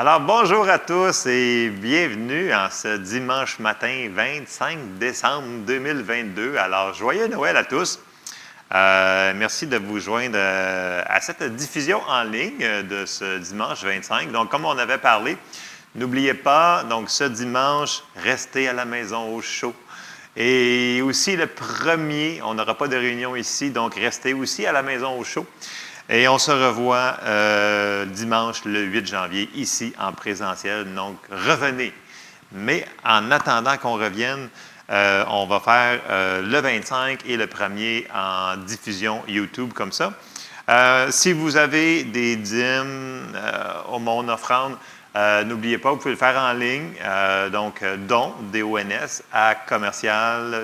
Alors, bonjour à tous et bienvenue en ce dimanche matin 25 décembre 2022. Alors, joyeux Noël à tous. Euh, merci de vous joindre euh, à cette diffusion en ligne de ce dimanche 25. Donc, comme on avait parlé, n'oubliez pas, donc ce dimanche, restez à la maison au chaud. Et aussi le premier, on n'aura pas de réunion ici, donc restez aussi à la maison au chaud. Et on se revoit euh, dimanche le 8 janvier ici en présentiel. Donc, revenez. Mais en attendant qu'on revienne, euh, on va faire euh, le 25 et le 1er en diffusion YouTube comme ça. si vous avez des dîmes au monde offrande, n'oubliez pas, vous pouvez le faire en ligne. donc, don, D-O-N-S, à commercial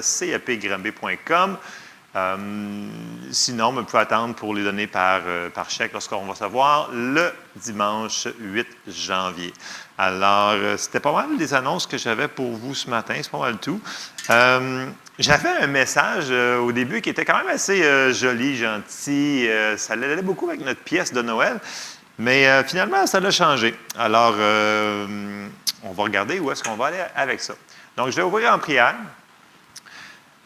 euh, sinon, vous pouvez attendre pour les donner par, euh, par chèque lorsqu'on va savoir le dimanche 8 janvier. Alors, euh, c'était pas mal des annonces que j'avais pour vous ce matin, c'est pas mal tout. j'avais un message au début qui était quand même assez joli, gentil. ça allait beaucoup avec notre pièce de Noël, mais finalement, ça l'a changé. Alors, on va regarder où est-ce qu'on va aller avec ça. Donc, je vais ouvrir en prière.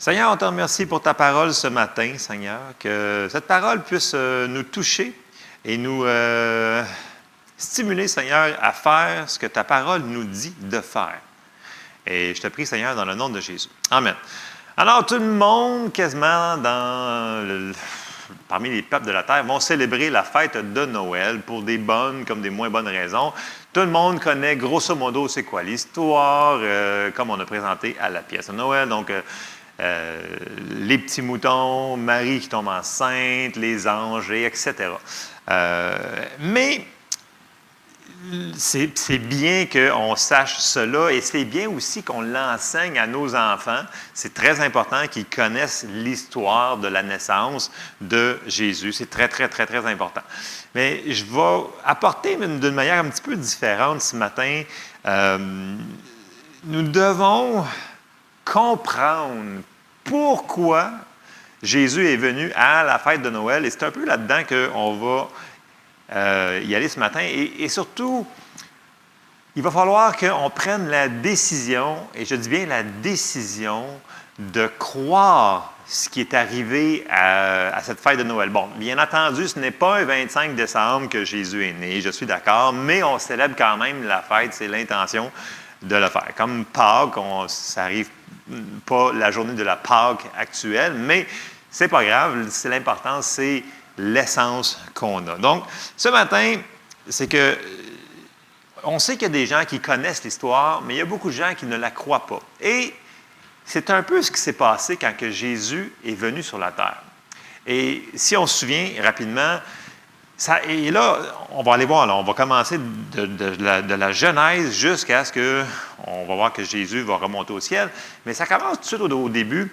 Seigneur, on te remercie pour ta parole ce matin, Seigneur, que cette parole puisse euh, nous toucher et nous euh, stimuler, Seigneur, à faire ce que ta parole nous dit de faire. Et je te prie, Seigneur, dans le nom de Jésus. Amen. Alors, tout le monde, quasiment dans parmi les peuples de la terre, vont célébrer la fête de Noël pour des bonnes comme des moins bonnes raisons. Tout le monde connaît grosso modo c'est quoi l'histoire, euh, comme on a présenté à la pièce de Noël. Donc, les petits moutons, Marie qui tombe enceinte, les anges, etc. Euh, mais c'est bien qu'on sache cela et c'est bien aussi qu'on l'enseigne à nos enfants. C'est très important qu'ils connaissent l'histoire de la naissance de Jésus. C'est très, très, très, très important. Mais je vais apporter d'une manière un petit peu différente ce matin. Euh, nous devons comprendre pourquoi Jésus est venu à la fête de Noël. Et c'est un peu là-dedans qu'on va euh, y aller ce matin. Et, surtout, il va falloir qu'on prenne la décision, et je dis bien la décision, de croire ce qui est arrivé à, cette fête de Noël. Bon, bien entendu, ce n'est pas un 25 décembre que Jésus est né, je suis d'accord, mais on célèbre quand même la fête, c'est l'intention de le faire. Comme Pâques, on, ça arrive pas la journée de la Pâque actuelle, mais c'est pas grave. C'est l'important, c'est l'essence qu'on a. Donc, ce matin, c'est que on sait qu'il y a des gens qui connaissent l'histoire, mais il y a beaucoup de gens qui ne la croient pas. Et c'est un peu ce qui s'est passé quand Jésus est venu sur la terre. Et si on se souvient rapidement, et là, on va aller voir, on va commencer de, la, Genèse jusqu'à ce que, on va voir que Jésus va remonter au ciel, mais ça commence tout de suite au, début.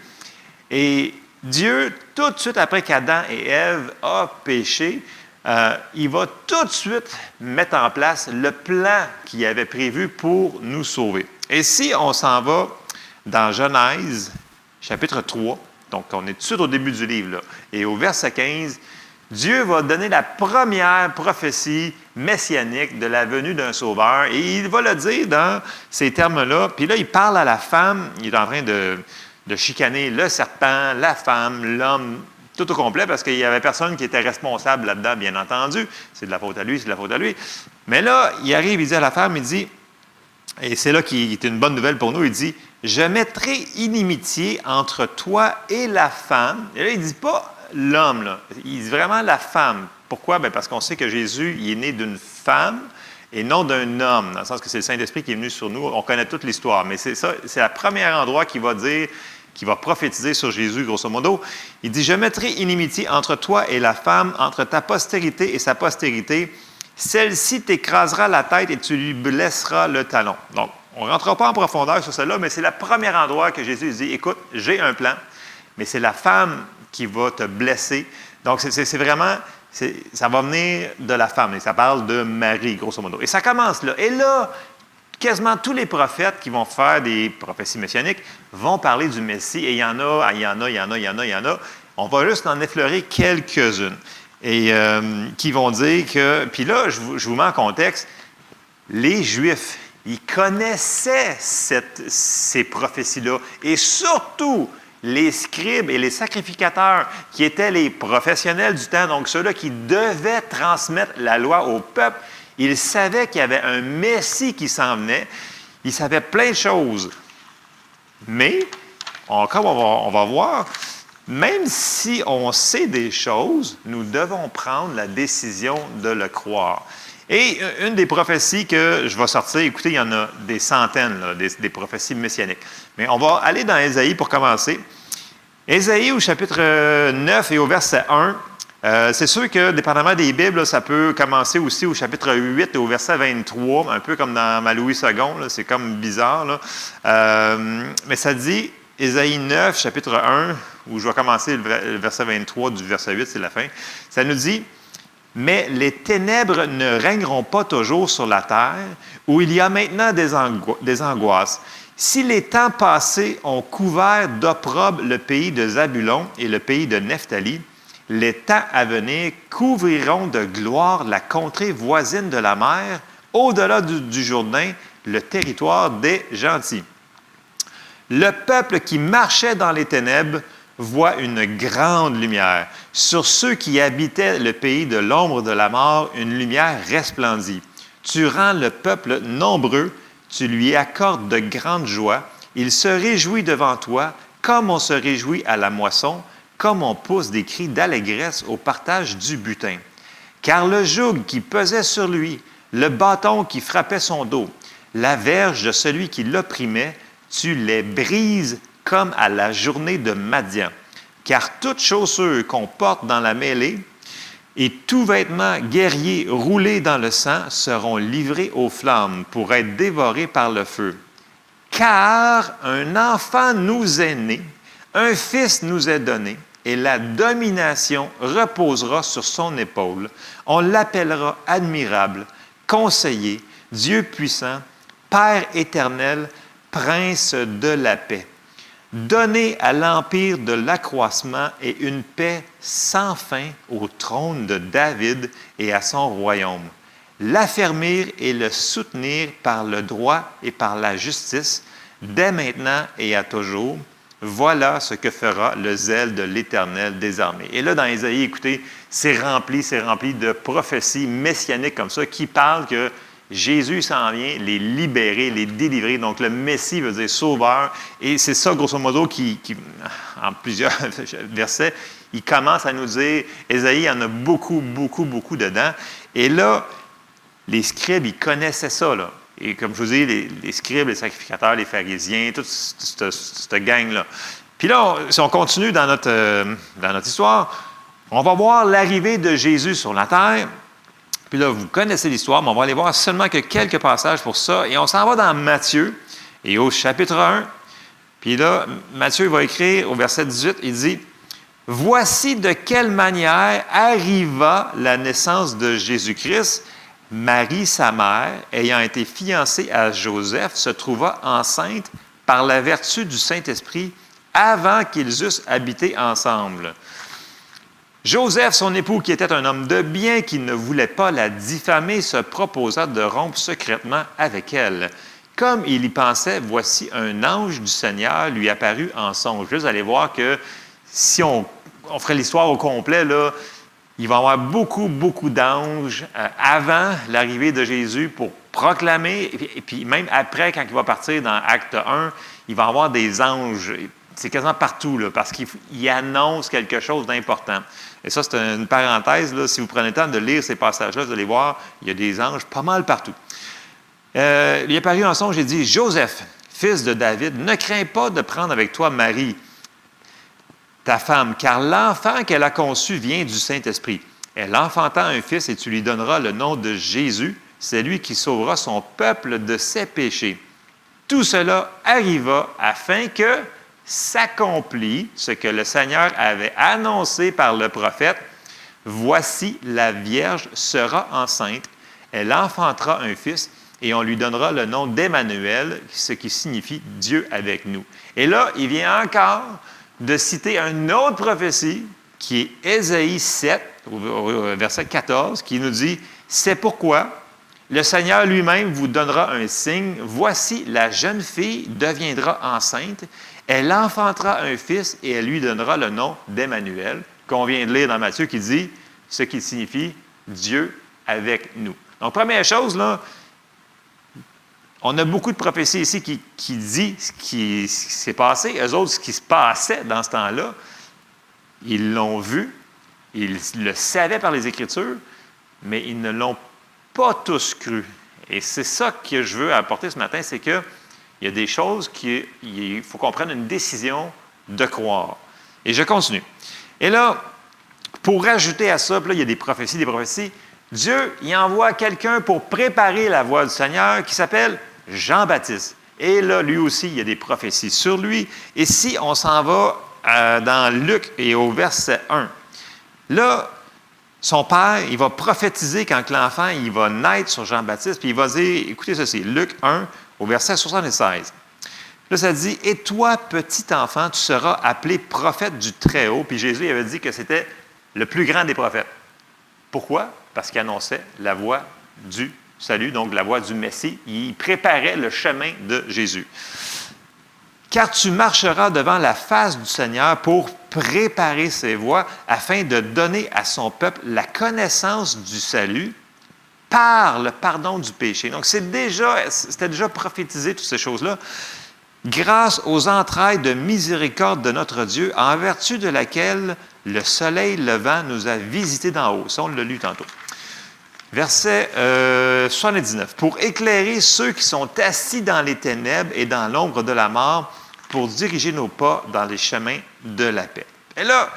Et Dieu, tout de suite après qu'Adam et Ève ont péché, euh, il va tout de suite mettre en place le plan qu'il avait prévu pour nous sauver. Et si on s'en va dans Genèse, chapitre 3, donc on est tout de suite au début du livre, et au verset 15, Dieu va donner la première prophétie messianique de la venue d'un sauveur et il va le dire dans ces termes-là. Puis là, il parle à la femme, il est en train de, chicaner le serpent, la femme, l'homme, tout au complet, parce qu'il n'y avait personne qui était responsable là-dedans, bien entendu. C'est de la faute à lui, c'est de la faute à lui. Mais là, il arrive, il dit à la femme, il dit, et c'est là qui est une bonne nouvelle pour nous, il dit, je mettrai inimitié entre toi et la femme. Et là, il ne dit pas l'homme. Il dit vraiment la femme. Pourquoi? Bien, parce qu'on sait que Jésus il est né d'une femme et non d'un homme, dans le sens que c'est le Saint-Esprit qui est venu sur nous. On connaît toute l'histoire, mais c'est ça, c'est le premier endroit qui va dire, qui va prophétiser sur Jésus, grosso modo. Il dit, je mettrai inimitié entre toi et la femme, entre ta postérité et sa postérité. Celle-ci t'écrasera la tête et tu lui blesseras le talon. Donc, on ne rentrera pas en profondeur sur cela, mais c'est le premier endroit que Jésus dit, écoute, j'ai un plan, mais c'est la femme qui va te blesser. Donc, c'est vraiment, ça va venir de la femme. Et ça parle de Marie, grosso modo. Et ça commence là. Et là, quasiment tous les prophètes qui vont faire des prophéties messianiques vont parler du Messie. Et il y en a, il y en a, il y en a, il y en a, il y en a. On va juste en effleurer quelques-unes. Et euh, qui vont dire que. Puis là, je vous, je vous mets en contexte. les Juifs, ils connaissaient ces prophéties-là. Et surtout, les scribes et les sacrificateurs, qui étaient les professionnels du temps, donc ceux-là qui devaient transmettre la loi au peuple, ils savaient qu'il y avait un Messie qui s'en venait. Ils savaient plein de choses. Mais, encore, on va voir, même si on sait des choses, nous devons prendre la décision de le croire. Et une des prophéties que je vais sortir, écoutez, il y en a des centaines, des, prophéties messianiques. Mais on va aller dans Ésaïe pour commencer. Ésaïe au chapitre 9 et au verset 1, euh, c'est sûr que, dépendamment des Bibles, ça peut commencer aussi au chapitre 8 et au verset 23, un peu comme dans ma Louis II, c'est comme bizarre. Euh, mais ça dit, Ésaïe 9, chapitre 1, où je vais commencer le verset 23 du verset 8, c'est la fin, ça nous dit, mais les ténèbres ne règneront pas toujours sur la terre, où il y a maintenant des angoisses. Si les temps passés ont couvert d'opprobre le pays de Zabulon et le pays de Nephtali, les temps à venir couvriront de gloire la contrée voisine de la mer, au-delà du, du Jourdain, le territoire des gentils. Le peuple qui marchait dans les ténèbres voit une grande lumière. Sur ceux qui habitaient le pays de l'ombre de la mort, une lumière resplendit. Tu rends le peuple nombreux, tu lui accordes de grandes joies. Il se réjouit devant toi, comme on se réjouit à la moisson, comme on pousse des cris d'allégresse au partage du butin. Car le joug qui pesait sur lui, le bâton qui frappait son dos, la verge de celui qui l'opprimait, tu les brises comme à la journée de Madian. Car toute chaussure qu'on porte dans la mêlée et tout vêtement guerrier roulé dans le sang seront livrés aux flammes pour être dévorés par le feu. Car un enfant nous est né, un fils nous est donné, et la domination reposera sur son épaule. On l'appellera admirable, conseiller, Dieu puissant, Père éternel, prince de la paix. Donner à l'empire de l'accroissement et une paix sans fin au trône de David et à son royaume. L'affermir et le soutenir par le droit et par la justice, dès maintenant et à toujours. Voilà ce que fera le zèle de l'Éternel des armées. Et là, dans Isaïe, écoutez, c'est rempli, c'est rempli de prophéties messianiques comme ça qui parlent que Jésus s'en vient les libérer, les délivrer. Donc, le Messie veut dire sauveur. Et c'est ça, grosso modo, qui, en plusieurs versets, il commence à nous dire, Ésaïe en a beaucoup, beaucoup, beaucoup dedans. Et là, les scribes, ils connaissaient ça. Et comme je vous dis, les, scribes, les sacrificateurs, les pharisiens, toute cette, gang-là. Puis là, si on continue euh, dans notre histoire, on va voir l'arrivée de Jésus sur la terre. Là, vous connaissez l'histoire, mais on va aller voir seulement que quelques passages pour ça. Et on s'en va dans Matthieu, et au chapitre 1. Puis là, Matthieu va écrire au verset 18, il dit, Voici de quelle manière arriva la naissance de Jésus-Christ. Marie, sa mère, ayant été fiancée à Joseph, se trouva enceinte par la vertu du Saint-Esprit avant qu'ils eussent habité ensemble. Joseph, son époux, qui était un homme de bien, qui ne voulait pas la diffamer, se proposa de rompre secrètement avec elle. Comme il y pensait, voici un ange du Seigneur lui apparut en songe. Vous allez voir que si on, ferait l'histoire au complet, là, il va y avoir beaucoup, beaucoup d'anges euh, avant l'arrivée de Jésus pour proclamer, et puis, même après, quand il va partir dans Acte 1, il va y avoir des anges. C'est quasiment partout, là, parce qu'il annonce quelque chose d'important. Et ça, c'est une parenthèse. Là, si vous prenez le temps de lire ces passages-là, vous allez voir, il y a des anges pas mal partout. Euh, il est paru en songe, il dit Joseph, fils de David, ne crains pas de prendre avec toi Marie, ta femme, car l'enfant qu'elle a conçu vient du Saint-Esprit. Elle enfanta un fils et tu lui donneras le nom de Jésus. C'est lui qui sauvera son peuple de ses péchés. Tout cela arriva afin que s'accomplit ce que le Seigneur avait annoncé par le prophète. Voici, la Vierge sera enceinte, elle enfantera un fils et on lui donnera le nom d'Emmanuel, ce qui signifie Dieu avec nous. Et là, il vient encore de citer une autre prophétie qui est Ésaïe 7, verset 14, qui nous dit, c'est pourquoi le Seigneur lui-même vous donnera un signe. Voici, la jeune fille deviendra enceinte. Elle enfantera un fils et elle lui donnera le nom d'Emmanuel, qu'on vient de lire dans Matthieu, qui dit ce qui signifie Dieu avec nous. Donc, première chose, là, on a beaucoup de prophéties ici qui, qui dit ce qui, s'est passé. Eux autres, ce qui se passait dans ce temps-là, ils l'ont vu, ils le savaient par les Écritures, mais ils ne l'ont pas tous cru. Et c'est ça que je veux apporter ce matin, c'est qu'il y a des choses qu'il faut qu'on prenne une décision de croire. Et je continue. Et là, pour rajouter à ça, là, il y a des prophéties, des prophéties. Dieu, il envoie quelqu'un pour préparer la voie du Seigneur qui s'appelle Jean-Baptiste. Et là, lui aussi, il y a des prophéties sur lui. Et si on s'en va euh, dans Luc et au verset 1, là, son père, il va prophétiser quand l'enfant, il va naître sur Jean-Baptiste, puis il va dire, écoutez ceci, Luc 1 au verset 76. Là, ça dit, et toi, petit enfant, tu seras appelé prophète du Très-Haut. Puis Jésus avait dit que c'était le plus grand des prophètes. Pourquoi? Parce qu'il annonçait la voie du salut, donc la voie du Messie. Il préparait le chemin de Jésus. Car tu marcheras devant la face du Seigneur pour préparer ses voies afin de donner à son peuple la connaissance du salut par le pardon du péché. Donc, c'était déjà prophétisé, toutes ces choses-là. Grâce aux entrailles de miséricorde de notre Dieu, en vertu de laquelle le soleil levant nous a visités d'en haut. Ça, on l'a lu tantôt. Verset 79. Euh, pour éclairer ceux qui sont assis dans les ténèbres et dans l'ombre de la mort, pour diriger nos pas dans les chemins de la paix. Et là,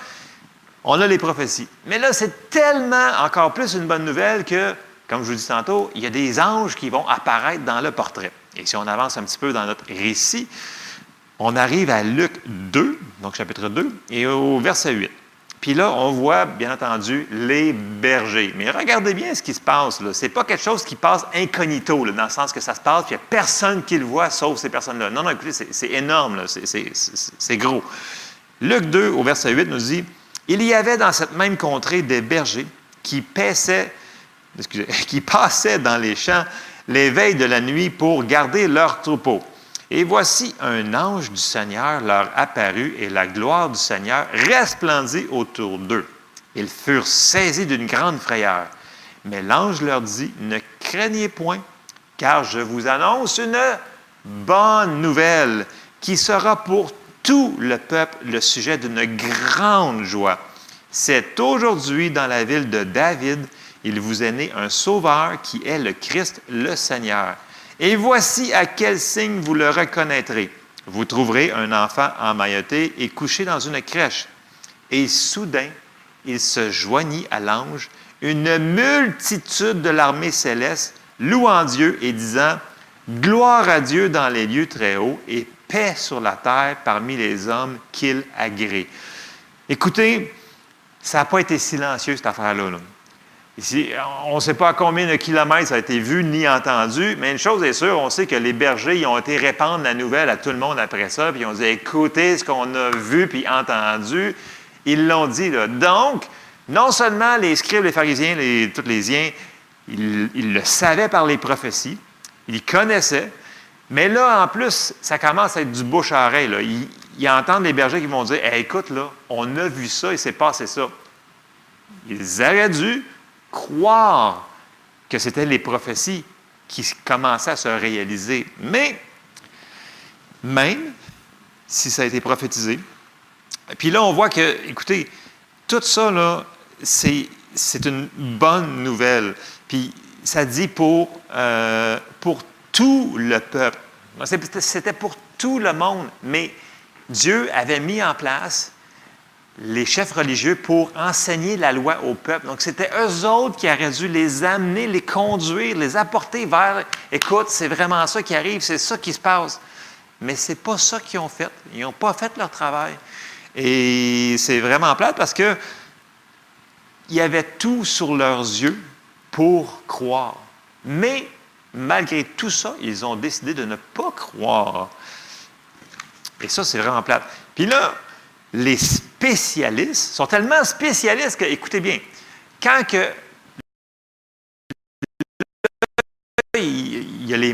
on a les prophéties. Mais là, c'est tellement encore plus une bonne nouvelle que, comme je vous dis tantôt, il y a des anges qui vont apparaître dans le portrait. Et si on avance un petit peu dans notre récit, on arrive à Luc 2, donc chapitre 2, et au verset 8. Puis là, on voit, bien entendu, les bergers. Mais regardez bien ce qui se passe. Ce n'est pas quelque chose qui passe incognito, dans le sens que ça se passe, puis il n'y a personne qui le voit, sauf ces personnes-là. Non, non, écoutez, c'est énorme, c'est gros. Luc 2, au verset 8, nous dit Il y avait dans cette même contrée des bergers qui, paissaient, qui passaient dans les champs les veilles de la nuit pour garder leurs troupeaux. Et voici un ange du Seigneur leur apparut et la gloire du Seigneur resplendit autour d'eux. Ils furent saisis d'une grande frayeur. Mais l'ange leur dit, ne craignez point, car je vous annonce une bonne nouvelle qui sera pour tout le peuple le sujet d'une grande joie. C'est aujourd'hui dans la ville de David, il vous est né un sauveur qui est le Christ, le Seigneur. Et voici à quel signe vous le reconnaîtrez. Vous trouverez un enfant emmailloté et couché dans une crèche. Et soudain, il se joignit à l'ange, une multitude de l'armée céleste, louant Dieu et disant, Gloire à Dieu dans les lieux très hauts et paix sur la terre parmi les hommes qu'il agrée. Écoutez, ça n'a pas été silencieux, cette affaire-là. là Ici, on ne sait pas combien de kilomètres ça a été vu ni entendu, mais une chose est sûre, on sait que les bergers ils ont été répandre la nouvelle à tout le monde après ça, puis ils ont dit écoutez ce qu'on a vu puis entendu. Ils l'ont dit. Là. Donc, non seulement les scribes, les pharisiens, les, tous les liens, ils, le savaient par les prophéties, ils connaissaient, mais là, en plus, ça commence à être du bouche à oreille. Là. Ils, entendent les bergers qui vont dire écoute, là, on a vu ça, il s'est passé ça. Ils auraient dû croire que c'était les prophéties qui commençaient à se réaliser. Mais, même si ça a été prophétisé, puis là, on voit que, écoutez, tout ça, là, c'est, une bonne nouvelle. Puis ça dit pour, euh, pour tout le peuple. C'était pour tout le monde, mais Dieu avait mis en place les chefs religieux pour enseigner la loi au peuple. Donc, c'était eux autres qui auraient dû les amener, les conduire, les apporter vers, écoute, c'est vraiment ça qui arrive, c'est ça qui se passe. Mais ce n'est pas ça qu'ils ont fait. Ils n'ont pas fait leur travail. Et c'est vraiment plate parce que y avait tout sur leurs yeux pour croire. Mais malgré tout ça, ils ont décidé de ne pas croire. Et ça, c'est vraiment plate. Puis là, les spécialistes sont tellement spécialistes que, écoutez bien, quand que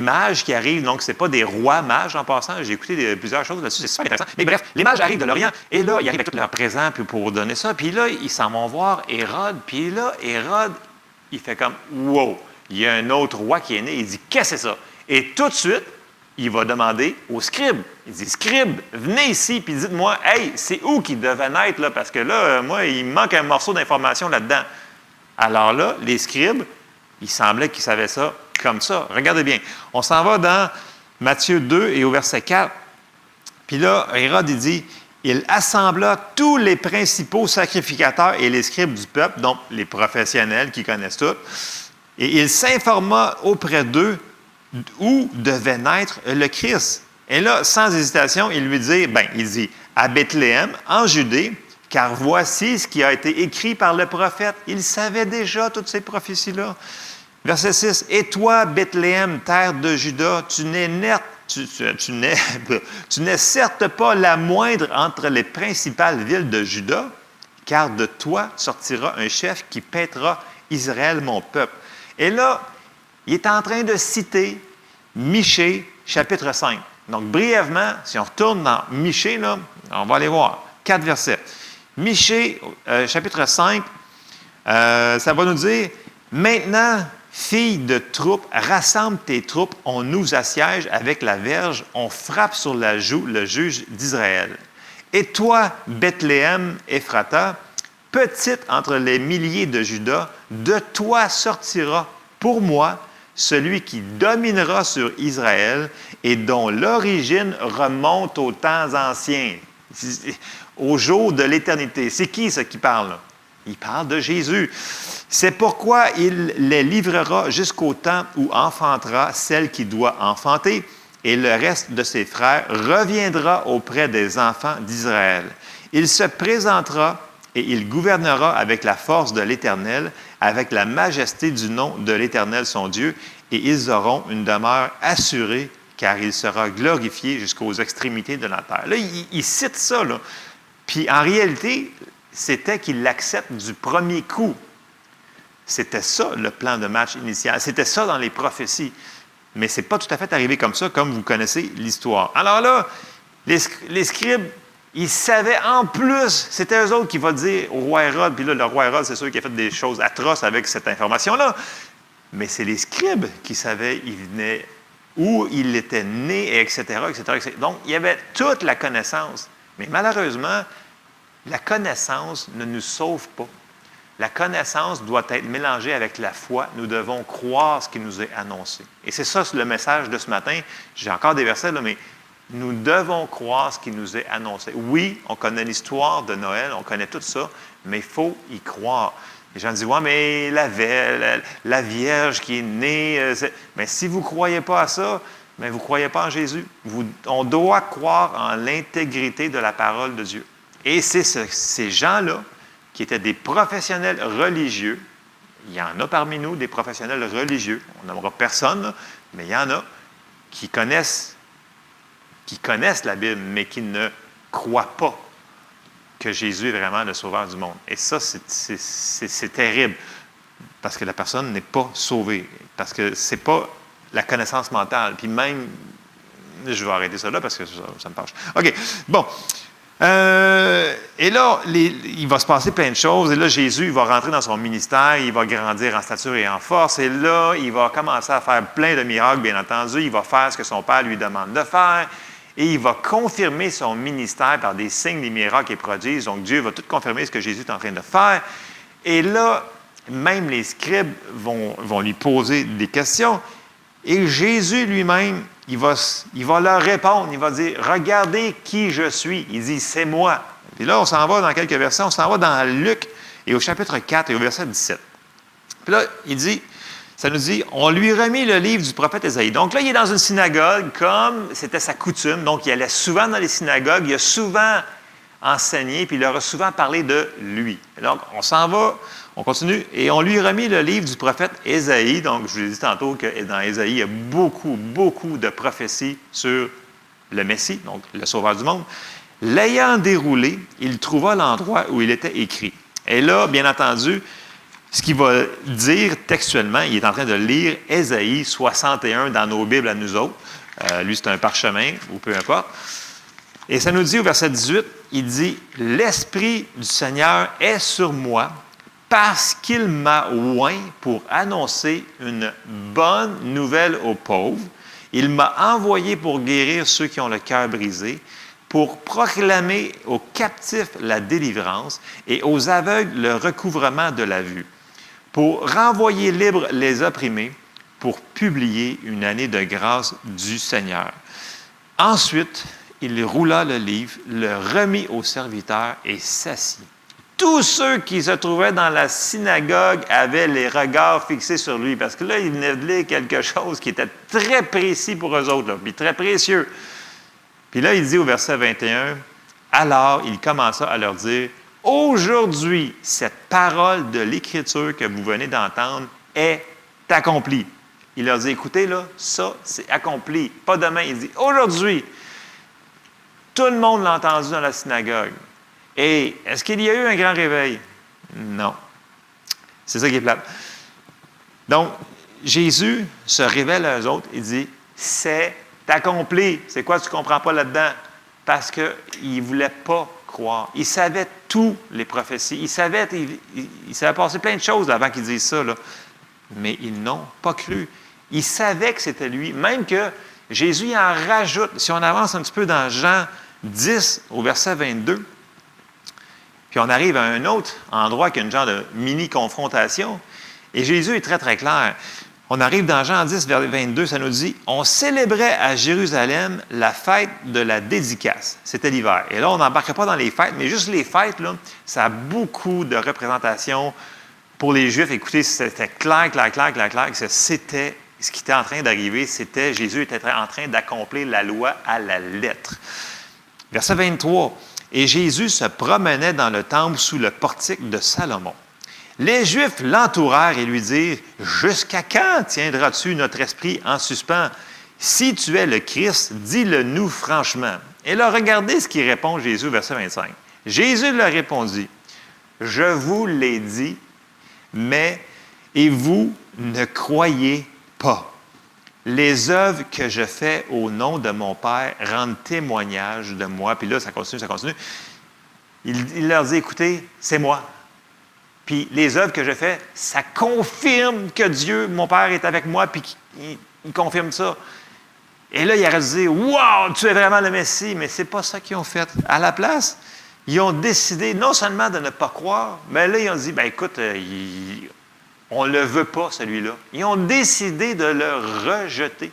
mages qui arrivent, donc ce n'est pas des rois mages en passant. J'ai écouté plusieurs choses là-dessus, c'est super intéressant. Mais bref, les mages arrivent de l'Orient, et là, ils arrivent avec tout leur présent pour donner ça. Puis là, ils s'en vont voir Hérode, puis là, Hérode, il fait comme Wow, il y a un autre roi qui est né. Il dit Qu'est-ce que c'est ça? Et tout de suite, il va demander au scribe. Il dit Scribe, venez ici, puis dites-moi, hey, c'est où qu'il devait naître, là? Parce que là, moi, il manque un morceau d'information là-dedans. Alors là, les scribes, il semblait qu'ils savaient ça comme ça. Regardez bien. On s'en va dans Matthieu 2 et au verset 4. Puis là, Hérode, il dit Il assembla tous les principaux sacrificateurs et les scribes du peuple, donc les professionnels qui connaissent tout, et il s'informa auprès d'eux où devait naître le Christ. Et là, sans hésitation, il lui dit, ben, il dit, à Bethléem, en Judée, car voici ce qui a été écrit par le prophète. Il savait déjà toutes ces prophéties-là. Verset 6, Et toi, Bethléem, terre de Juda, tu n'es certes pas la moindre entre les principales villes de Juda, car de toi sortira un chef qui paîtra Israël, mon peuple. Et là, il est en train de citer Michée, chapitre 5. Donc, brièvement, si on retourne dans Michée, là, on va aller voir. Quatre versets. Michée, euh, chapitre 5, euh, ça va nous dire Maintenant, fille de troupe, rassemble tes troupes, on nous assiège avec la verge, on frappe sur la joue le juge d'Israël. Et toi, Bethléem, Ephrata, petite entre les milliers de Judas, de toi sortira pour moi celui qui dominera sur Israël et dont l'origine remonte aux temps anciens, au jour de l'éternité. C'est qui ce qui parle? Il parle de Jésus. C'est pourquoi il les livrera jusqu'au temps où enfantera celle qui doit enfanter, et le reste de ses frères reviendra auprès des enfants d'Israël. Il se présentera et il gouvernera avec la force de l'Éternel, avec la majesté du nom de l'Éternel son Dieu, et ils auront une demeure assurée, car il sera glorifié jusqu'aux extrémités de la terre. Là, il, cite ça, là. Puis en réalité, c'était qu'il l'accepte du premier coup. C'était ça le plan de match initial. C'était ça dans les prophéties. Mais ce n'est pas tout à fait arrivé comme ça, comme vous connaissez l'histoire. Alors là, les scribes ils savaient en plus, c'était eux autres qui vont dire au roi Hérode, puis là, le roi Hérode, c'est sûr qu'il a fait des choses atroces avec cette information-là. Mais c'est les scribes qui savaient il venait, où il était né, etc., etc., Donc, il y avait toute la connaissance. Mais malheureusement, la connaissance ne nous sauve pas. La connaissance doit être mélangée avec la foi. Nous devons croire ce qui nous est annoncé. Et c'est ça le message de ce matin. J'ai encore des versets, là, mais nous devons croire ce qui nous est annoncé. Oui, on connaît l'histoire de Noël, on connaît tout ça, mais il faut y croire. Les gens disent, ouais, mais la, la, Vierge qui est née, euh, mais si vous ne croyez pas à ça, mais vous ne croyez pas en Jésus. on doit croire en l'intégrité de la parole de Dieu. Et c'est ces gens-là qui étaient des professionnels religieux. Il y en a parmi nous des professionnels religieux. On n'aimera personne, mais il y en a qui connaissent qui connaissent la Bible, mais qui ne croient pas que Jésus est vraiment le sauveur du monde. Et ça, c'est terrible, parce que la personne n'est pas sauvée, parce que ce n'est pas la connaissance mentale. Puis même, je vais arrêter ça là parce que ça, me fâche. OK, bon. Euh, et là, il va se passer plein de choses. Et là, Jésus, il va rentrer dans son ministère, il va grandir en stature et en force. Et là, il va commencer à faire plein de miracles, bien entendu. Il va faire ce que son Père lui demande de faire et il va confirmer son ministère par des signes, des miracles qu'il produisent. Donc Dieu va tout confirmer ce que Jésus est en train de faire. Et là, même les scribes vont, vont lui poser des questions. Et Jésus lui-même, il va, il va leur répondre. Il va dire, regardez qui je suis. Il dit, c'est moi. Et là, on s'en va dans quelques versets. On s'en va dans Luc et au chapitre 4 et au verset 17. Puis là, il dit, ça nous dit, on lui remit le livre du prophète Esaïe. Donc là, il est dans une synagogue, comme c'était sa coutume. Donc, il allait souvent dans les synagogues, il a souvent enseigné, puis il leur a souvent parlé de lui. donc, on s'en va, on continue, et on lui remis le livre du prophète Esaïe. Donc, je vous ai dit tantôt que dans Esaïe, il y a beaucoup, beaucoup de prophéties sur le Messie, donc le Sauveur du monde. L'ayant déroulé, il trouva l'endroit où il était écrit. Et là, bien entendu, ce qu'il va dire textuellement, il est en train de lire Ésaïe 61 dans nos Bibles à nous autres. Euh, lui, c'est un parchemin, ou peu importe. Et ça nous dit au verset 18, il dit, L'Esprit du Seigneur est sur moi parce qu'il m'a oint pour annoncer une bonne nouvelle aux pauvres. Il m'a envoyé pour guérir ceux qui ont le cœur brisé, pour proclamer aux captifs la délivrance et aux aveugles le recouvrement de la vue, pour renvoyer libres les opprimés, pour publier une année de grâce du Seigneur. Ensuite, il roula le livre, le remit au serviteur et s'assit. Tous ceux qui se trouvaient dans la synagogue avaient les regards fixés sur lui, parce que là, il venait de lire quelque chose qui était très précis pour eux autres, puis très précieux. Puis là, il dit au verset 21, alors il commença à leur dire, aujourd'hui, cette parole de l'Écriture que vous venez d'entendre est accomplie. Il leur dit, écoutez, là, ça, c'est accompli. Pas demain. Il dit, aujourd'hui. Tout le monde l'a entendu dans la synagogue. Et est-ce qu'il y a eu un grand réveil? Non. C'est ça qui est plat. Donc, Jésus se révèle à eux autres. Il dit, c'est accompli. C'est quoi tu ne comprends pas là-dedans? Parce qu'il ne voulait pas croire. Il savait toutes les prophéties. Il savait, il, savait passer plein de choses avant qu'il dise ça. Mais ils n'ont pas cru. Ils savaient que c'était lui. Même que Jésus en rajoute. Si on avance un petit peu dans Jean 10 au verset 22, puis on arrive à un autre endroit qui est une genre de mini-confrontation. Et Jésus est très, très clair. On arrive dans Jean 10, verset 22, ça nous dit On célébrait à Jérusalem la fête de la dédicace. C'était l'hiver. Et là, on n'embarquerait pas dans les fêtes, mais juste les fêtes, ça a beaucoup de représentations pour les Juifs. Écoutez, c'était clair, clair, clair, clair, clair c'était ce qui était en train d'arriver. C'était Jésus était en train d'accomplir la loi à la lettre. Verset 23. Et Jésus se promenait dans le temple sous le portique de Salomon. Les Juifs l'entourèrent et lui dirent, Jusqu'à quand tiendras-tu notre esprit en suspens? Si tu es le Christ, dis-le-nous franchement. Et là, regardez ce qui répond Jésus, verset 25. Jésus leur répondit, Je vous l'ai dit, mais et vous ne croyez pas. Les œuvres que je fais au nom de mon Père rendent témoignage de moi. Puis là, ça continue, ça continue. Il, il leur dit, écoutez, c'est moi. Puis les œuvres que je fais, ça confirme que Dieu, mon Père, est avec moi, puis il, confirme ça. Et là, il a dit Wow, tu es vraiment le Messie, mais ce n'est pas ça qu'ils ont fait. À la place, ils ont décidé non seulement de ne pas croire, mais là, ils ont dit ben écoute, euh, on ne le veut pas, celui-là. Ils ont décidé de le rejeter.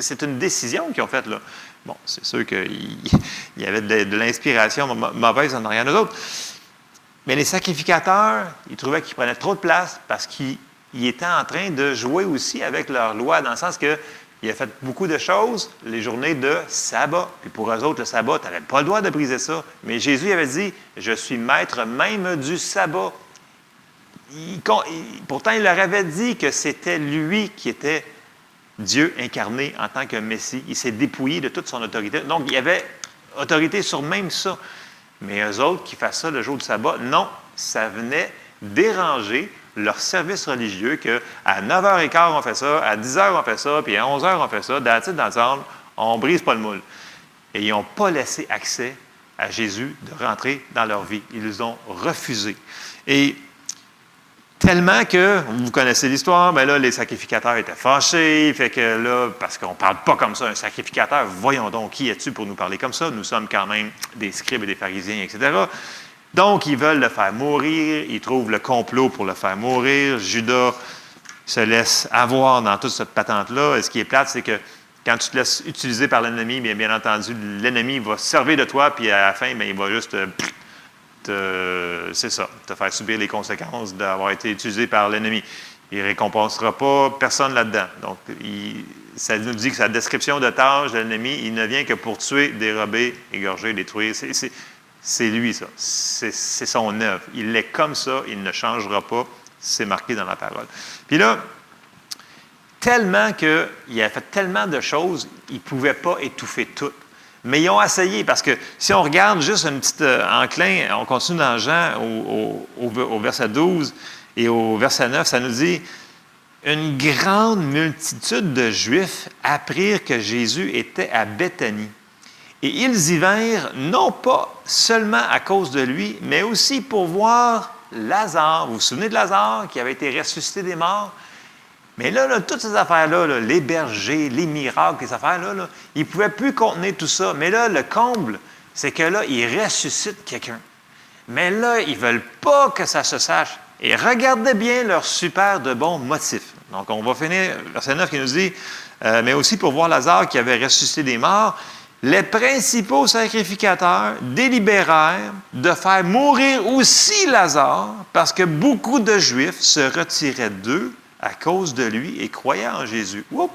C'est une décision qu'ils ont faite là. Bon, c'est sûr qu'il y avait de, l'inspiration mauvaise en rien d'autre. Mais les sacrificateurs, ils trouvaient qu'ils prenaient trop de place parce qu'ils étaient en train de jouer aussi avec leur loi, dans le sens que il fait beaucoup de choses, les journées de sabbat. Puis pour eux autres, le sabbat, tu n'avais pas le droit de briser ça. Mais Jésus avait dit, je suis maître même du sabbat. pourtant, il leur avait dit que c'était lui qui était Dieu incarné en tant que Messie. Il s'est dépouillé de toute son autorité. Donc, il avait autorité sur même ça. Mais eux autres qui fassent ça le jour du sabbat, non, ça venait déranger leur service religieux qu'à 9h15 on fait ça, à 10h on fait ça, puis à 11h on fait ça, dans dans le on brise pas le moule. Et ils n'ont pas laissé accès à Jésus de rentrer dans leur vie. Ils ont refusé. Tellement que, vous connaissez l'histoire, mais là, les sacrificateurs étaient fâchés, fait que là, parce qu'on ne parle pas comme ça, un sacrificateur, voyons donc, qui es-tu pour nous parler comme ça? Nous sommes quand même des scribes et des pharisiens, etc. Donc, ils veulent le faire mourir, ils trouvent le complot pour le faire mourir. Judas se laisse avoir dans toute cette patente-là. Et ce qui est plate, c'est que quand tu te laisses utiliser par l'ennemi, bien, bien entendu, l'ennemi va servir de toi, puis à la fin, bien, il va juste c'est ça, te faire subir les conséquences d'avoir été utilisé par l'ennemi. Il ne récompensera pas personne là-dedans. Donc, ça nous dit que sa description de tâche de l'ennemi, il ne vient que pour tuer, dérober, égorger, détruire. C'est lui, ça. C'est son œuvre. Il est comme ça, il ne changera pas. C'est marqué dans la parole. Puis là, tellement qu'il a fait tellement de choses, il ne pouvait pas étouffer tout. Mais ils ont essayé, parce que si on regarde juste un petit euh, enclin, on continue dans Jean au, verset 12, Et au verset 9, ça nous dit, une grande multitude de Juifs apprirent que Jésus était à Béthanie. Et ils y vinrent non pas seulement à cause de lui, mais aussi pour voir Lazare. Vous vous souvenez de Lazare qui avait été ressuscité des morts? Mais là, toutes ces affaires-là, les bergers, les miracles, les affaires-là, ils ne pouvaient plus contenir tout ça. Mais là, le comble, c'est que là, ils ressuscitent quelqu'un. Mais là, ils ne veulent pas que ça se sache. Et regardez bien leur super de bons motifs. Donc, on va finir, verset 9 qui nous dit, euh, mais aussi pour voir Lazare qui avait ressuscité des morts, les principaux sacrificateurs délibérèrent de faire mourir aussi Lazare parce que beaucoup de Juifs se retiraient d'eux à cause de lui et croyaient en Jésus. Oups!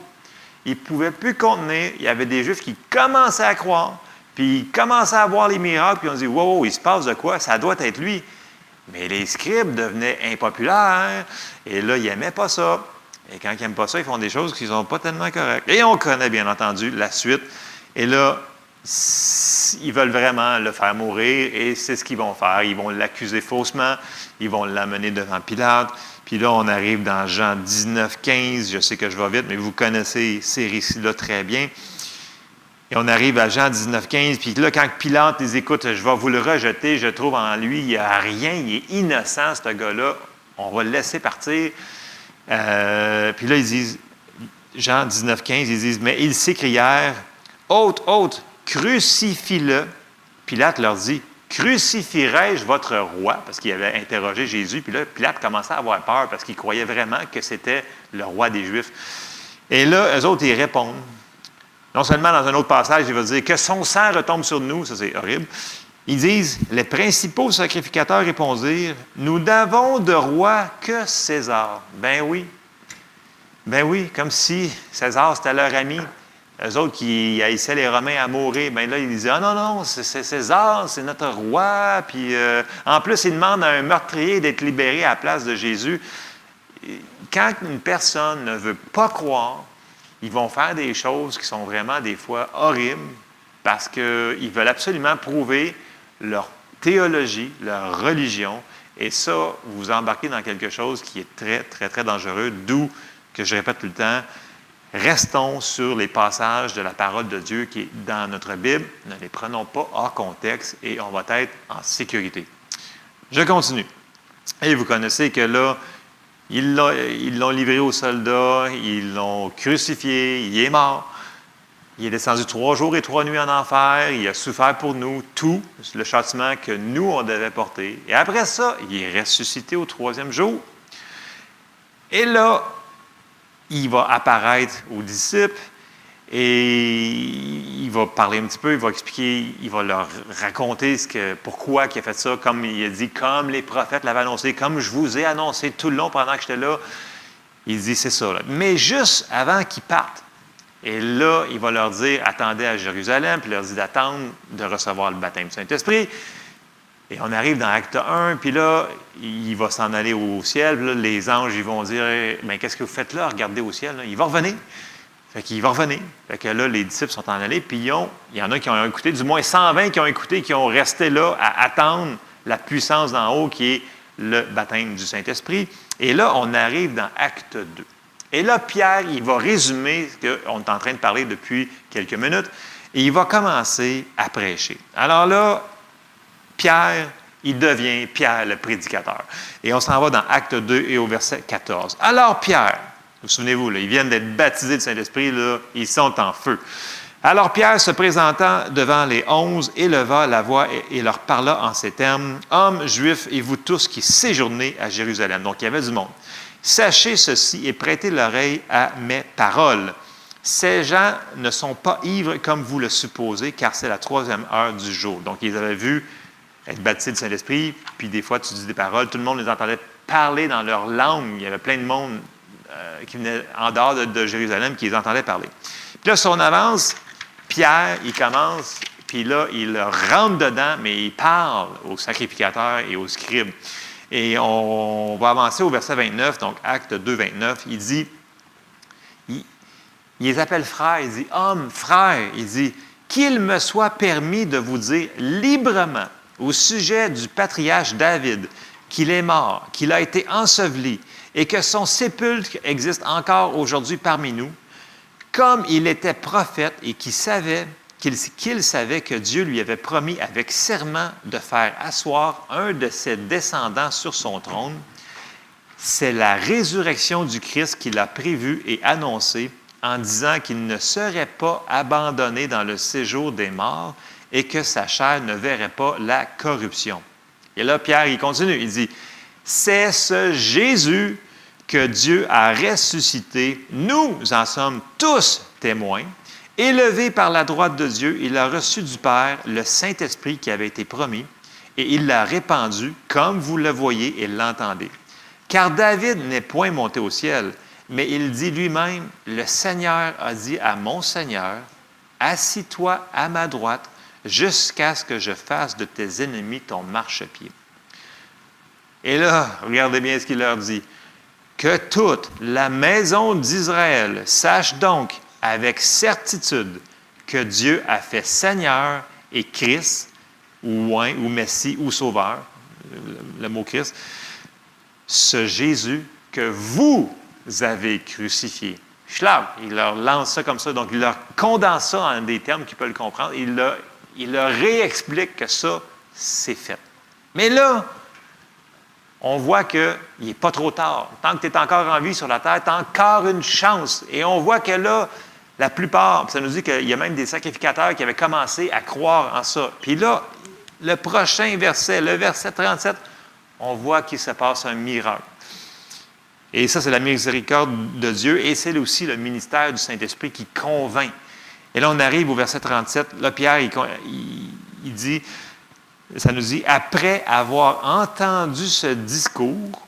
Ils ne pouvaient plus contenir. Il y avait des Juifs qui commençaient à croire, puis ils commençaient à voir les miracles, puis on dit Wow, il se passe de quoi? Ça doit être lui. Mais les scribes devenaient impopulaires, et là, ils n'aimaient pas ça. Et quand ils n'aiment pas ça, ils font des choses qui ne sont pas tellement correctes. Et on connaît bien entendu la suite. Et là, ils veulent vraiment le faire mourir et c'est ce qu'ils vont faire. Ils vont l'accuser faussement, ils vont l'amener devant Pilate. Puis là, on arrive dans Jean 19, 15. Je sais que je vais vite, mais vous connaissez ces récits-là très bien. Et on arrive à Jean 19, 15. Puis là, quand Pilate les écoute, je vais vous le rejeter, je trouve en lui, il n'y a rien, il est innocent, ce gars-là. On va le laisser partir. Euh, puis là, ils disent, Jean 19, 15, ils disent, mais ils s'écrièrent, Hôte, hôte, crucifie-le. Pilate leur dit, crucifierai-je votre roi? Parce qu'il avait interrogé Jésus. Puis là, Pilate commençait à avoir peur parce qu'il croyait vraiment que c'était le roi des Juifs. Et là, eux autres, ils répondent. Non seulement dans un autre passage, il va dire que son sang retombe sur nous, ça c'est horrible. Ils disent, les principaux sacrificateurs répondirent, nous n'avons de roi que César. Ben oui. Ben oui, comme si César c'était leur ami. Eux autres qui haïssaient les Romains à mourir, bien là, ils disaient Ah non, non, c'est César, c'est notre roi. Puis euh, en plus, ils demandent à un meurtrier d'être libéré à la place de Jésus. Quand une personne ne veut pas croire, ils vont faire des choses qui sont vraiment des fois horribles parce qu'ils veulent absolument prouver leur théologie, leur religion. Et ça, vous embarquez dans quelque chose qui est très, très, très dangereux, d'où que je répète tout le temps, Restons sur les passages de la parole de Dieu qui est dans notre Bible. Ne les prenons pas hors contexte et on va être en sécurité. Je continue. Et vous connaissez que là, ils l'ont livré aux soldats, ils l'ont crucifié, il est mort. Il est descendu trois jours et trois nuits en enfer, il a souffert pour nous tout le châtiment que nous, on devait porter. Et après ça, il est ressuscité au troisième jour. Et là, il va apparaître aux disciples et il va parler un petit peu, il va expliquer, il va leur raconter ce que, pourquoi il a fait ça, comme il a dit, comme les prophètes l'avaient annoncé, comme je vous ai annoncé tout le long pendant que j'étais là. Il dit, c'est ça. Mais juste avant qu'ils partent, et là, il va leur dire, attendez à Jérusalem, puis il leur dit d'attendre de recevoir le baptême du Saint-Esprit. Et on arrive dans Acte 1, puis là, il va s'en aller au ciel. Puis là, les anges, ils vont dire Mais qu'est-ce que vous faites là? Regardez au ciel. Il va revenir. Fait qu'il va revenir. Fait que là, les disciples sont en allés, puis il y en a qui ont écouté, du moins 120 qui ont écouté, qui ont resté là à attendre la puissance d'en haut qui est le baptême du Saint-Esprit. Et là, on arrive dans Acte 2. Et là, Pierre, il va résumer ce qu'on est en train de parler depuis quelques minutes, et il va commencer à prêcher. Alors là, Pierre, il devient Pierre le prédicateur. Et on s'en va dans Acte 2 et au verset 14. Alors Pierre, vous souvenez-vous, ils viennent d'être baptisés du Saint-Esprit, ils sont en feu. Alors Pierre, se présentant devant les onze, éleva la voix et, leur parla en ces termes, Hommes juifs et vous tous qui séjournez à Jérusalem. Donc il y avait du monde. Sachez ceci et prêtez l'oreille à mes paroles. Ces gens ne sont pas ivres comme vous le supposez, car c'est la troisième heure du jour. Donc ils avaient vu être baptisé du Saint-Esprit, puis des fois, tu dis des paroles, tout le monde les entendait parler dans leur langue. Il y avait plein de monde euh, qui venait en dehors de, Jérusalem qui les entendait parler. Puis là, si on avance, Pierre, il commence, puis là, il rentre dedans, mais il parle aux sacrificateurs et aux scribes. Et on va avancer au verset 29, donc Acte 2, 29. Il dit, il, il les appelle frères, il dit, hommes, frères, il dit, qu'il me soit permis de vous dire librement au sujet du patriarche David, qu'il est mort, qu'il a été enseveli et que son sépulcre existe encore aujourd'hui parmi nous, comme il était prophète et qu'il savait qu'il savait que Dieu lui avait promis avec serment de faire asseoir un de ses descendants sur son trône, c'est la résurrection du Christ qu'il a prévue et annoncée en disant qu'il ne serait pas abandonné dans le séjour des morts et que sa chair ne verrait pas la corruption. Et là, Pierre, il continue, il dit, c'est ce Jésus que Dieu a ressuscité, nous en sommes tous témoins. Élevé par la droite de Dieu, il a reçu du Père le Saint-Esprit qui avait été promis, et il l'a répandu, comme vous le voyez et l'entendez. Car David n'est point monté au ciel, mais il dit lui-même, le Seigneur a dit à mon Seigneur, assis-toi à ma droite jusqu'à ce que je fasse de tes ennemis ton marchepied. Et là, regardez bien ce qu'il leur dit. Que toute la maison d'Israël sache donc avec certitude que Dieu a fait Seigneur et Christ, ou ou Messie, ou Sauveur, le, mot Christ, ce Jésus que vous avez crucifié. Il leur lance ça comme ça, donc il leur condense ça en des termes qu'ils peuvent comprendre. Il il leur réexplique que ça, c'est fait. Mais là, on voit qu'il n'est pas trop tard. Tant que tu es encore en vie sur la terre, tu as encore une chance. Et on voit que là, la plupart, ça nous dit qu'il y a même des sacrificateurs qui avaient commencé à croire en ça. Puis là, le prochain verset, le verset 37, on voit qu'il se passe un miracle. Et ça, c'est la miséricorde de Dieu et c'est aussi le ministère du Saint-Esprit qui convainc. Et là, on arrive au verset 37. Là, Pierre, il, dit, ça nous dit, après avoir entendu ce discours,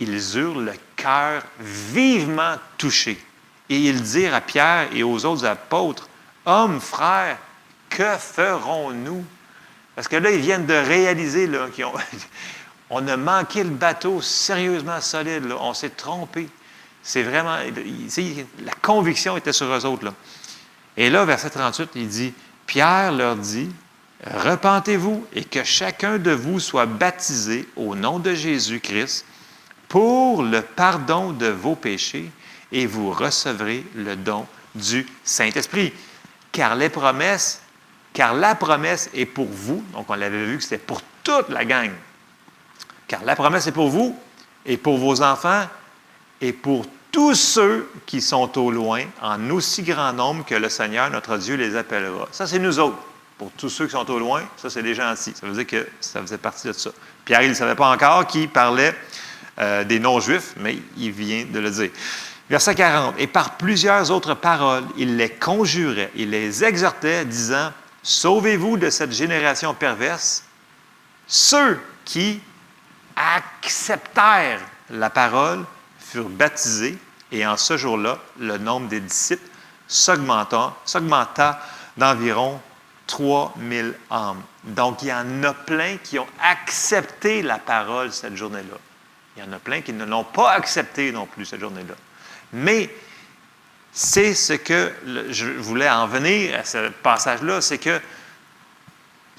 ils eurent le cœur vivement touché et ils dirent à Pierre et aux autres apôtres, Hommes, frères, que ferons-nous? Parce que là, ils viennent de réaliser qu'on on a manqué le bateau sérieusement solide. On s'est trompé. C'est vraiment. La conviction était sur eux autres. Là. Et là, verset 38, il dit Pierre leur dit Repentez-vous et que chacun de vous soit baptisé au nom de Jésus-Christ pour le pardon de vos péchés et vous recevrez le don du Saint-Esprit. Car les promesses, car la promesse est pour vous, donc on l'avait vu que c'était pour toute la gang. Car la promesse est pour vous et pour vos enfants et pour tous ceux qui sont au loin, en aussi grand nombre que le Seigneur, notre Dieu, les appellera. Ça, c'est nous autres. Pour tous ceux qui sont au loin, ça, c'est les gentils. Ça veut dire que ça faisait partie de ça. Pierre, il ne savait pas encore qui parlait euh, des non-juifs, mais il vient de le dire. Verset 40. Et par plusieurs autres paroles, il les conjurait, il les exhortait, disant Sauvez-vous de cette génération perverse. Ceux qui acceptèrent la parole furent baptisés, et en ce jour-là, le nombre des disciples s'augmenta, d'environ 3000 âmes. Donc, il y en a plein qui ont accepté la parole cette journée-là. Il y en a plein qui ne l'ont pas accepté non plus cette journée-là. Mais c'est ce que je voulais en venir à ce passage-là, c'est que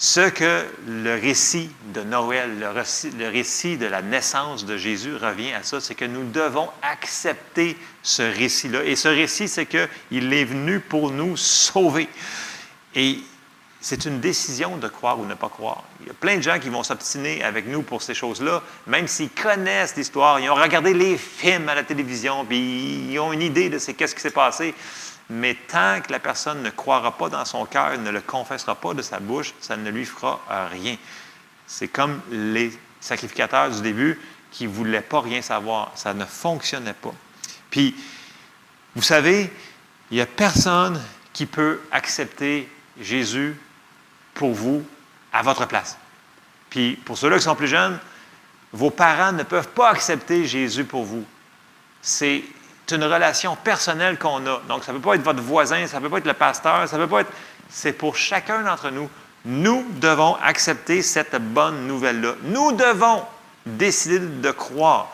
ce que le récit de Noël, le récit, de la naissance de Jésus revient à ça, c'est que nous devons accepter ce récit-là. Et ce récit, c'est qu'il est venu pour nous sauver. Et c'est une décision de croire ou ne pas croire. Il y a plein de gens qui vont s'obstiner avec nous pour ces choses-là, même s'ils connaissent l'histoire, ils ont regardé les films à la télévision, puis ils ont une idée de ce qu'est-ce qui s'est passé. Mais tant que la personne ne croira pas dans son cœur, ne le confessera pas de sa bouche, ça ne lui fera rien. C'est comme les sacrificateurs du début qui ne voulaient pas rien savoir. Ça ne fonctionnait pas. Puis, vous savez, il n'y a personne qui peut accepter Jésus pour vous à votre place. Puis pour ceux-là qui sont plus jeunes, vos parents ne peuvent pas accepter Jésus pour vous. C'est une relation personnelle qu'on a. Donc, ça ne peut pas être votre voisin, ça ne peut pas être le pasteur, ça ne peut pas être... C'est pour chacun d'entre nous. Nous devons accepter cette bonne nouvelle-là. Nous devons décider de croire.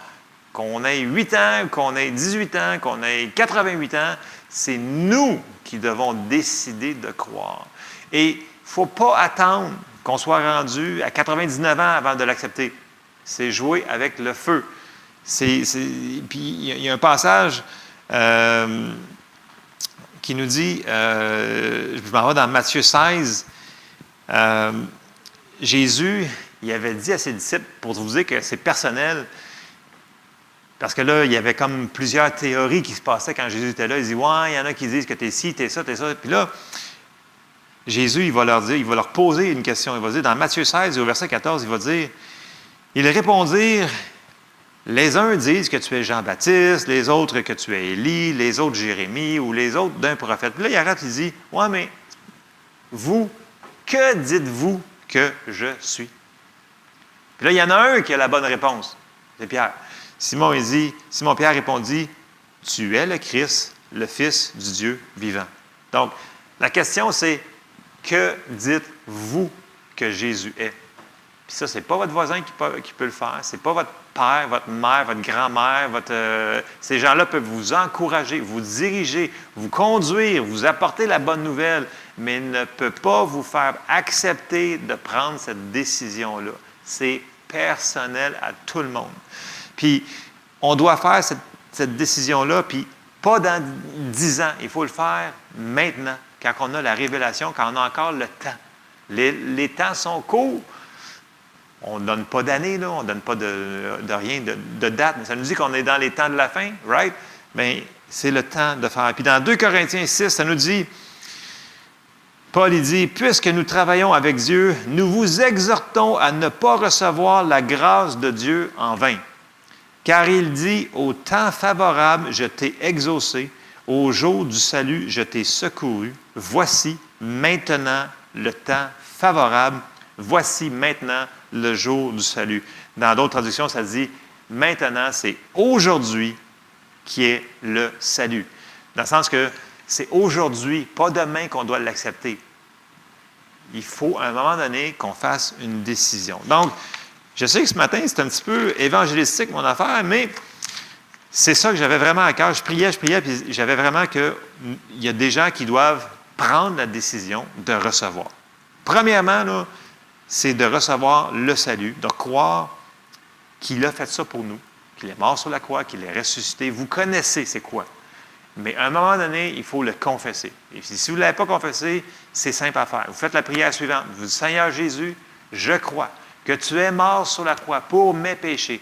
Qu'on ait 8 ans, qu'on ait 18 ans, qu'on ait 88 ans, c'est nous qui devons décider de croire. Et ne faut pas attendre qu'on soit rendu à 99 ans avant de l'accepter. c'est jouer avec le feu. Puis il y, a un passage euh, qui nous dit, euh, je m'en vais dans Matthieu 16, euh, Jésus, il avait dit à ses disciples, pour vous dire que c'est personnel, parce que là, il y avait comme plusieurs théories qui se passaient quand Jésus était là. Il dit Ouais, il y en a qui disent que tu es ci, tu es ça, tu es ça. Puis là, Jésus, il va leur dire, il va leur poser une question. Il va dire, dans Matthieu 16, au verset 14, il va dire Ils répondirent Les uns disent que tu es Jean-Baptiste, les autres que tu es Élie, les autres Jérémie ou les autres d'un prophète. Puis là, il arrête, il dit Ouais, mais vous, que dites-vous que je suis Puis là, il y en a un qui a la bonne réponse. C'est Pierre. Simon, il dit, Simon Pierre répondit, Tu es le Christ, le Fils du Dieu vivant. Donc, la question, c'est que dites-vous que Jésus est? Puis ça, ce n'est pas votre voisin qui peut, le faire, ce n'est pas votre père, votre mère, votre grand-mère, votre, euh, ces gens-là peuvent vous encourager, vous diriger, vous conduire, vous apporter la bonne nouvelle, mais ne peut pas vous faire accepter de prendre cette décision-là. C'est personnel à tout le monde. Puis, on doit faire cette, décision-là, puis pas dans dix ans. Il faut le faire maintenant, quand on a la révélation, quand on a encore le temps. Les, temps sont courts. On ne donne pas d'année, là, on ne donne pas de, rien, de, date, mais ça nous dit qu'on est dans les temps de la fin, right? Bien, c'est le temps de faire. Puis dans 2 Corinthiens 6, ça nous dit, Paul il dit, puisque nous travaillons avec Dieu, nous vous exhortons à ne pas recevoir la grâce de Dieu en vain. Car il dit, au temps favorable, je t'ai exaucé, au jour du salut, je t'ai secouru. Voici maintenant le temps favorable, voici maintenant le jour du salut. Dans d'autres traductions, ça dit, maintenant, c'est aujourd'hui qui est le salut. Dans le sens que c'est aujourd'hui, pas demain qu'on doit l'accepter. Il faut à un moment donné qu'on fasse une décision. Donc, je sais que ce matin, c'est un petit peu évangélistique, mon affaire, mais c'est ça que j'avais vraiment à cœur. Je priais, je priais, puis j'avais vraiment qu'il y a des gens qui doivent prendre la décision de recevoir. Premièrement, c'est de recevoir le salut, de croire qu'il a fait ça pour nous, qu'il est mort sur la croix, qu'il est ressuscité. Vous connaissez c'est quoi. Mais à un moment donné, il faut le confesser. Et si vous ne l'avez pas confessé, c'est simple à faire. Vous faites la prière suivante. Vous dites, Seigneur Jésus, je crois que tu es mort sur la croix pour mes péchés.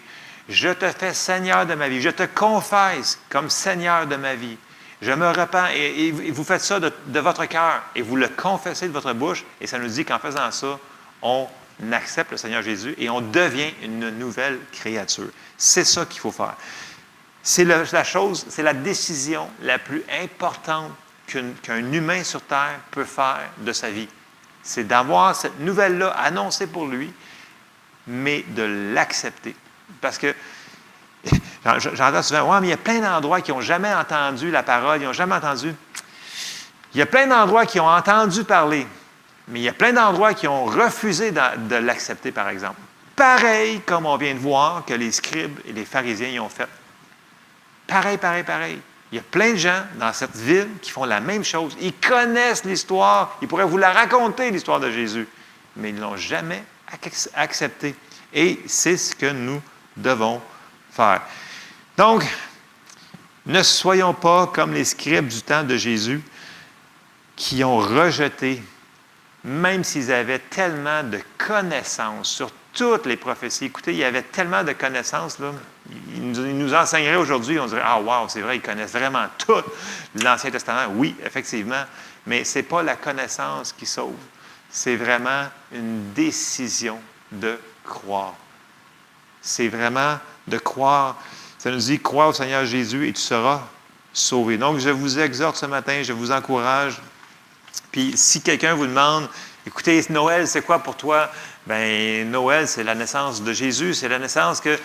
Je te fais Seigneur de ma vie. Je te confesse comme Seigneur de ma vie. Je me repens. Et, vous faites ça de, votre cœur et vous le confessez de votre bouche. Et ça nous dit qu'en faisant ça, on accepte le Seigneur Jésus et on devient une nouvelle créature. C'est ça qu'il faut faire. C'est la chose, c'est la décision la plus importante qu'un humain sur Terre peut faire de sa vie. C'est d'avoir cette nouvelle-là annoncée pour lui mais de l'accepter. Parce que j'entends souvent, ouais, mais il y a plein d'endroits qui n'ont jamais entendu la parole, ils n'ont jamais entendu. Il y a plein d'endroits qui ont entendu parler, mais il y a plein d'endroits qui ont refusé de, l'accepter, par exemple. Pareil comme on vient de voir que les scribes et les pharisiens y ont fait. Pareil, pareil, pareil. Il y a plein de gens dans cette ville qui font la même chose. Ils connaissent l'histoire, ils pourraient vous la raconter, l'histoire de Jésus, mais ils ne l'ont jamais accepter. Et c'est ce que nous devons faire. Donc, ne soyons pas comme les scribes du temps de Jésus qui ont rejeté, même s'ils avaient tellement de connaissances sur toutes les prophéties. Écoutez, il y avait tellement de connaissances, là. Ils nous, enseigneraient aujourd'hui, on dirait Ah, wow, c'est vrai, ils connaissent vraiment tout l'Ancien Testament. Oui, effectivement, mais ce n'est pas la connaissance qui sauve c'est vraiment une décision de croire. C'est vraiment de croire. Ça nous dit, crois au Seigneur Jésus et tu seras sauvé. Donc, je vous exhorte ce matin, je vous encourage. Puis, si quelqu'un vous demande, écoutez, Noël, c'est quoi pour toi? Bien, Noël, c'est la naissance de Jésus. C'est la naissance que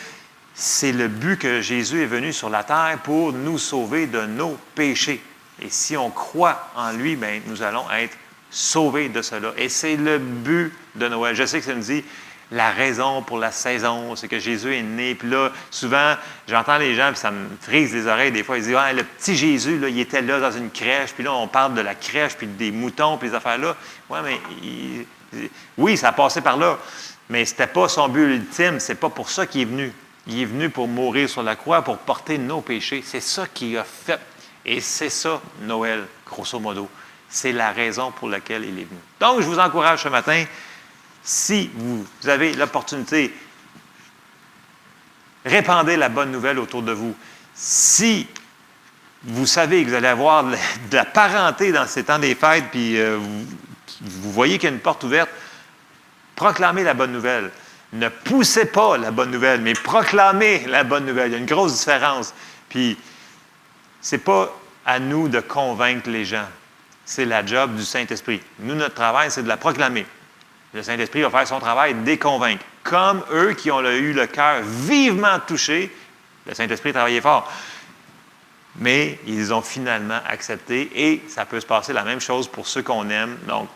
c'est le but que Jésus est venu sur la terre pour nous sauver de nos péchés. Et si on croit en lui, bien, nous allons être sauver de cela. Et c'est le but de Noël. Je sais que ça nous dit la raison pour la saison, c'est que Jésus est né. Puis là, souvent, j'entends les gens, puis ça me frise les oreilles des fois. Ils disent le petit Jésus, là, il était là dans une crèche. Puis là, on parle de la crèche, puis des moutons, puis des affaires-là. Oui, mais Oui, ça a passé par là, mais ce n'était pas son but ultime. C'est pas pour ça qu'il est venu. Il est venu pour mourir sur la croix, pour porter nos péchés. C'est ça qu'il a fait. Et c'est ça, Noël, grosso modo. C'est la raison pour laquelle il est venu. Donc, je vous encourage ce matin, si vous avez l'opportunité, répandez la bonne nouvelle autour de vous. Si vous savez que vous allez avoir de la parenté dans ces temps des fêtes, puis euh, vous, vous voyez qu'il y a une porte ouverte, proclamez la bonne nouvelle. Ne poussez pas la bonne nouvelle, mais proclamez la bonne nouvelle. Il y a une grosse différence. Puis, ce n'est pas à nous de convaincre les gens. C'est la job du Saint-Esprit. Nous, notre travail, c'est de la proclamer. Le Saint-Esprit va faire son travail de les convaincre. Comme eux qui ont eu le cœur vivement touché, le Saint-Esprit travaillait fort. Mais ils ont finalement accepté et ça peut se passer la même chose pour ceux qu'on aime. Donc,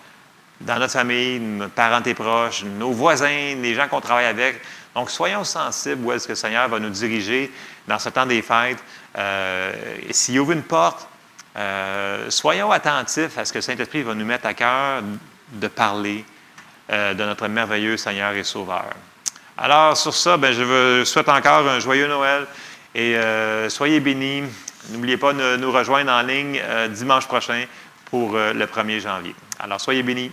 dans notre famille, nos parents et proches, nos voisins, les gens qu'on travaille avec. Donc, soyons sensibles où est-ce que le Seigneur va nous diriger dans ce temps des fêtes. Euh, S'il ouvre une porte, euh, soyons attentifs à ce que le Saint-Esprit va nous mettre à cœur de parler euh, de notre merveilleux Seigneur et Sauveur. Alors, sur ça, ben, je vous souhaite encore un joyeux Noël et euh, soyez bénis. N'oubliez pas de nous rejoindre en ligne dimanche prochain pour le 1er janvier. Alors, soyez bénis.